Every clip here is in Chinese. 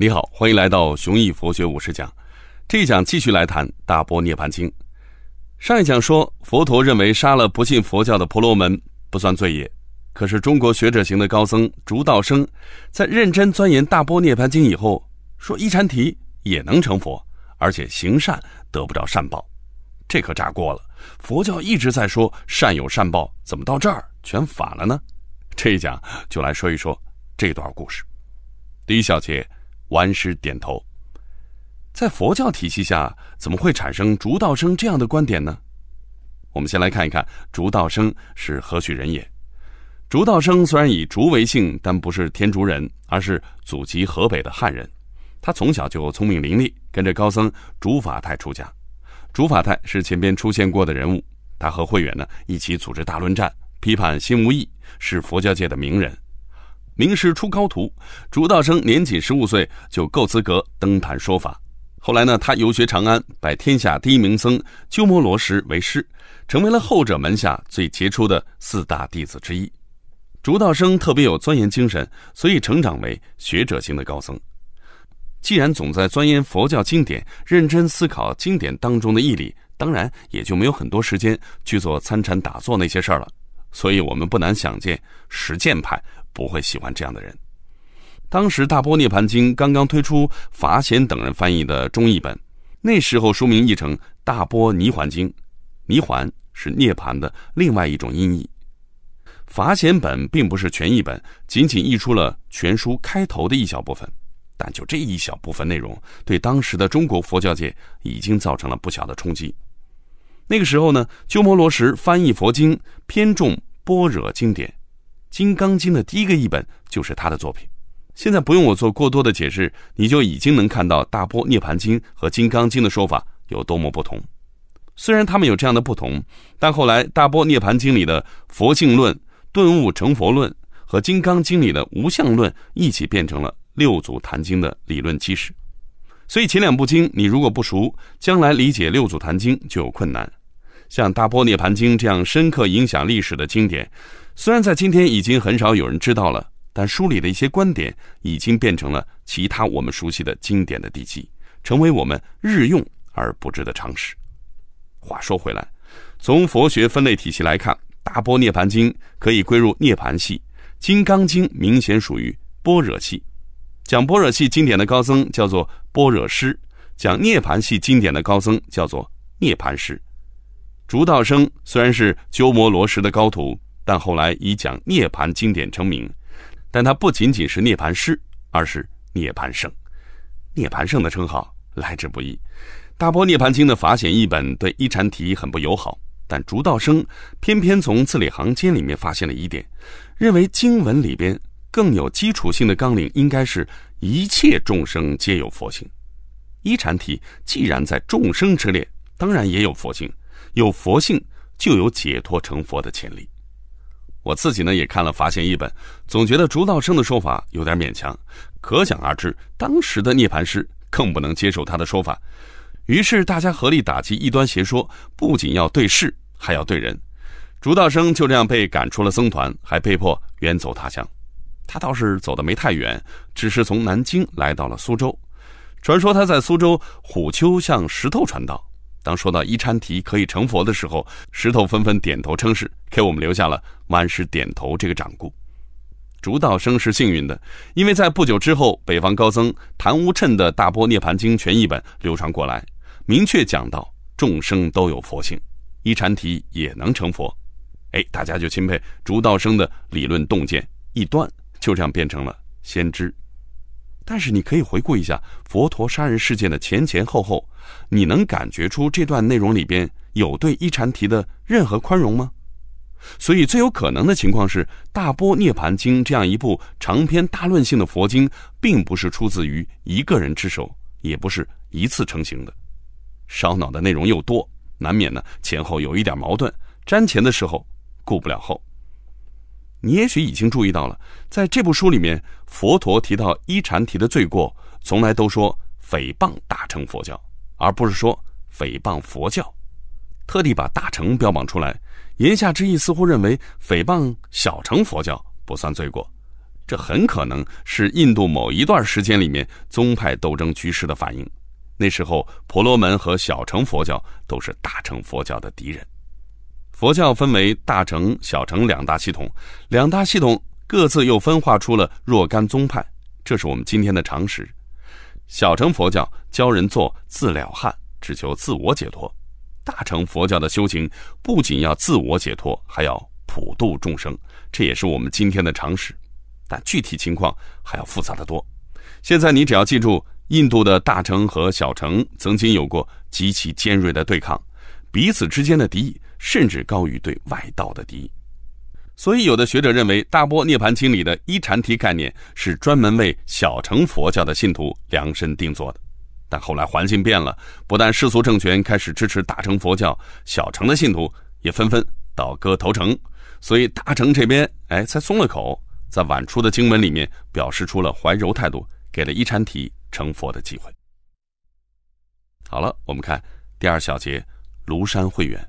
你好，欢迎来到雄毅佛学五十讲。这一讲继续来谈《大波涅盘经》。上一讲说，佛陀认为杀了不信佛教的婆罗门不算罪业。可是中国学者型的高僧竺道生，在认真钻研《大波涅盘经》以后，说一禅提也能成佛，而且行善得不着善报，这可炸锅了。佛教一直在说善有善报，怎么到这儿全反了呢？这一讲就来说一说这段故事。第一小节。完师点头。在佛教体系下，怎么会产生竺道生这样的观点呢？我们先来看一看竺道生是何许人也。竺道生虽然以竺为姓，但不是天竺人，而是祖籍河北的汉人。他从小就聪明伶俐，跟着高僧竺法泰出家。竺法泰是前边出现过的人物，他和慧远呢一起组织大论战，批判新无义，是佛教界的名人。名师出高徒，竺道生年仅十五岁就够资格登坛说法。后来呢，他游学长安，拜天下第一名僧鸠摩罗什为师，成为了后者门下最杰出的四大弟子之一。竺道生特别有钻研精神，所以成长为学者型的高僧。既然总在钻研佛教经典，认真思考经典当中的义理，当然也就没有很多时间去做参禅打坐那些事儿了。所以我们不难想见，实践派。不会喜欢这样的人。当时《大波涅盘经》刚刚推出，法显等人翻译的中译本，那时候书名译成《大波涅环经》，涅环是涅盘的另外一种音译。法显本并不是全译本，仅仅译出了全书开头的一小部分，但就这一小部分内容，对当时的中国佛教界已经造成了不小的冲击。那个时候呢，鸠摩罗什翻译佛经偏重般若经典。《金刚经》的第一个译本就是他的作品。现在不用我做过多的解释，你就已经能看到《大波涅盘经》和《金刚经》的说法有多么不同。虽然他们有这样的不同，但后来《大波涅盘经》里的佛性论、顿悟成佛论和《金刚经》里的无相论一起变成了六祖坛经的理论基石。所以前两部经你如果不熟，将来理解六祖坛经就有困难。像《大波涅盘经》这样深刻影响历史的经典。虽然在今天已经很少有人知道了，但书里的一些观点已经变成了其他我们熟悉的经典的地基，成为我们日用而不知的常识。话说回来，从佛学分类体系来看，《大波涅盘经》可以归入涅盘系，《金刚经》明显属于般若系。讲般若系经典的高僧叫做般若师，讲涅盘系经典的高僧叫做涅盘师。竺道生虽然是鸠摩罗什的高徒。但后来以讲涅盘经典成名，但他不仅仅是涅盘师，而是涅盘圣。涅盘圣的称号来之不易。《大波涅盘经》的法显译本对一禅体很不友好，但竺道生偏偏从字里行间里面发现了疑点，认为经文里边更有基础性的纲领应该是一切众生皆有佛性。一禅体既然在众生之列，当然也有佛性，有佛性就有解脱成佛的潜力。我自己呢也看了发现一本，总觉得竺道生的说法有点勉强，可想而知，当时的涅槃师更不能接受他的说法。于是大家合力打击异端邪说，不仅要对事，还要对人。竺道生就这样被赶出了僧团，还被迫远走他乡。他倒是走的没太远，只是从南京来到了苏州。传说他在苏州虎丘向石头传道。当说到一禅提可以成佛的时候，石头纷纷点头称是，给我们留下了“万师点头”这个掌故。竺道生是幸运的，因为在不久之后，北方高僧昙无谶的大波涅盘经全译本流传过来，明确讲到众生都有佛性，一禅提也能成佛。哎，大家就钦佩竺道生的理论洞见，一端就这样变成了先知。但是你可以回顾一下佛陀杀人事件的前前后后，你能感觉出这段内容里边有对一禅提的任何宽容吗？所以最有可能的情况是，《大波涅盘经》这样一部长篇大论性的佛经，并不是出自于一个人之手，也不是一次成型的。烧脑的内容又多，难免呢前后有一点矛盾，瞻前的时候顾不了后。你也许已经注意到了，在这部书里面，佛陀提到一禅提的罪过，从来都说诽谤大乘佛教，而不是说诽谤佛教，特地把大乘标榜出来，言下之意似乎认为诽谤小乘佛教不算罪过，这很可能是印度某一段时间里面宗派斗争局势的反应。那时候，婆罗门和小乘佛教都是大乘佛教的敌人。佛教分为大乘、小乘两大系统，两大系统各自又分化出了若干宗派，这是我们今天的常识。小乘佛教教人做自了汉，只求自我解脱；大乘佛教的修行不仅要自我解脱，还要普度众生，这也是我们今天的常识。但具体情况还要复杂的多。现在你只要记住，印度的大乘和小乘曾经有过极其尖锐的对抗，彼此之间的敌意。甚至高于对外道的敌意，所以有的学者认为《大波涅盘经》里的一禅提概念是专门为小乘佛教的信徒量身定做的。但后来环境变了，不但世俗政权开始支持大乘佛教，小乘的信徒也纷纷倒戈投诚，所以大乘这边哎才松了口，在晚出的经文里面表示出了怀柔态度，给了一禅提成佛的机会。好了，我们看第二小节，庐山慧远。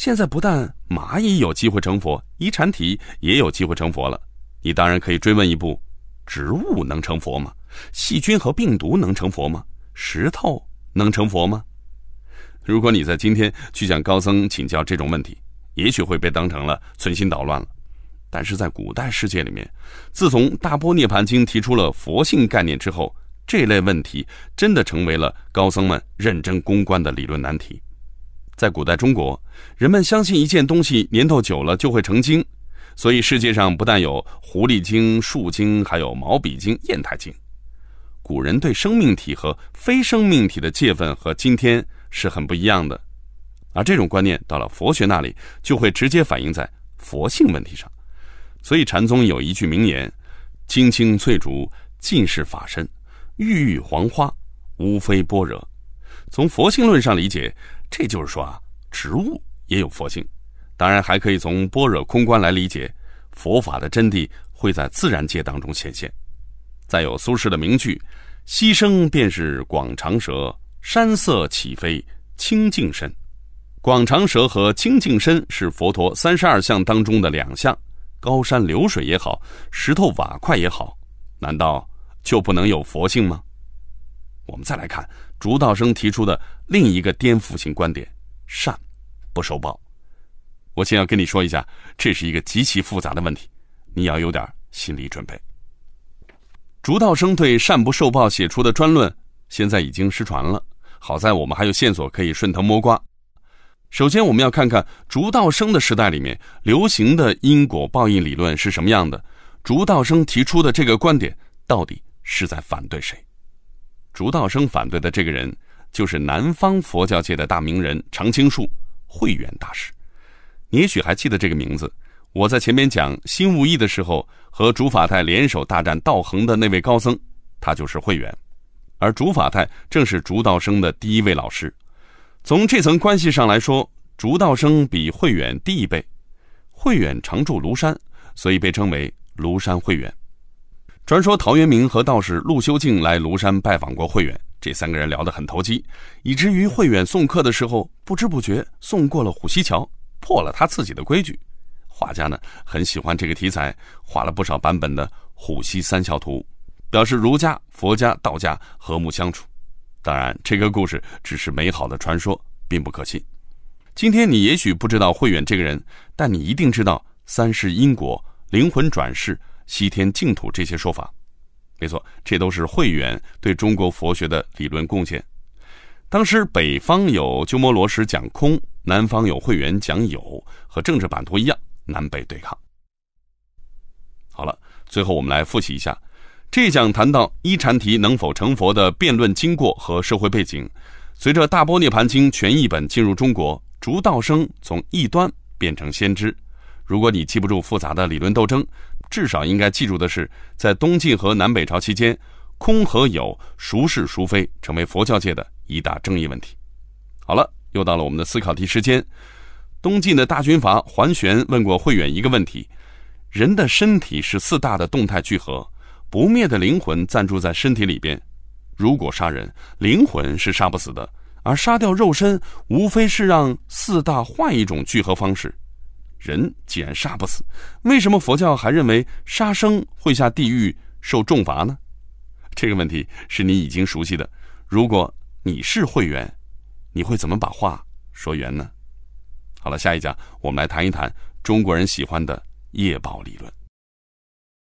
现在不但蚂蚁有机会成佛，一禅体也有机会成佛了。你当然可以追问一步：植物能成佛吗？细菌和病毒能成佛吗？石头能成佛吗？如果你在今天去向高僧请教这种问题，也许会被当成了存心捣乱了。但是在古代世界里面，自从《大波涅盘经》提出了佛性概念之后，这类问题真的成为了高僧们认真攻关的理论难题。在古代中国，人们相信一件东西年头久了就会成精，所以世界上不但有狐狸精、树精，还有毛笔精、砚台精。古人对生命体和非生命体的界分和今天是很不一样的，而这种观念到了佛学那里，就会直接反映在佛性问题上。所以禅宗有一句名言：“青青翠竹尽是法身，郁郁黄花无非般若。”从佛性论上理解。这就是说啊，植物也有佛性，当然还可以从般若空观来理解，佛法的真谛会在自然界当中显现。再有苏轼的名句：“溪声便是广长舌，山色岂非清净身。”广长舌和清净身是佛陀三十二相当中的两项，高山流水也好，石头瓦块也好，难道就不能有佛性吗？我们再来看。竺道生提出的另一个颠覆性观点：善不受报。我先要跟你说一下，这是一个极其复杂的问题，你要有点心理准备。竺道生对善不受报写出的专论，现在已经失传了。好在我们还有线索可以顺藤摸瓜。首先，我们要看看竺道生的时代里面流行的因果报应理论是什么样的。竺道生提出的这个观点，到底是在反对谁？竺道生反对的这个人，就是南方佛教界的大名人常青树慧远大师。你也许还记得这个名字。我在前面讲心无义的时候，和竺法泰联手大战道恒的那位高僧，他就是慧远。而竺法泰正是竺道生的第一位老师。从这层关系上来说，竺道生比慧远低一辈。慧远常住庐山，所以被称为庐山慧远。传说陶渊明和道士陆修静来庐山拜访过慧远，这三个人聊得很投机，以至于慧远送客的时候不知不觉送过了虎溪桥，破了他自己的规矩。画家呢很喜欢这个题材，画了不少版本的虎溪三笑图，表示儒家、佛家、道家和睦相处。当然，这个故事只是美好的传说，并不可信。今天你也许不知道慧远这个人，但你一定知道三世因果、灵魂转世。西天净土这些说法，没错，这都是慧远对中国佛学的理论贡献。当时北方有鸠摩罗什讲空，南方有慧远讲有，和政治版图一样，南北对抗。好了，最后我们来复习一下，这讲谈到一禅题能否成佛的辩论经过和社会背景。随着《大波涅盘经》全译本进入中国，竺道生从异端变成先知。如果你记不住复杂的理论斗争，至少应该记住的是，在东晋和南北朝期间，空和有孰是孰非，成为佛教界的一大争议问题。好了，又到了我们的思考题时间。东晋的大军阀桓玄问过慧远一个问题：人的身体是四大的动态聚合，不灭的灵魂暂住在身体里边。如果杀人，灵魂是杀不死的，而杀掉肉身，无非是让四大换一种聚合方式。人既然杀不死，为什么佛教还认为杀生会下地狱受重罚呢？这个问题是你已经熟悉的。如果你是会员，你会怎么把话说圆呢？好了，下一讲我们来谈一谈中国人喜欢的业报理论。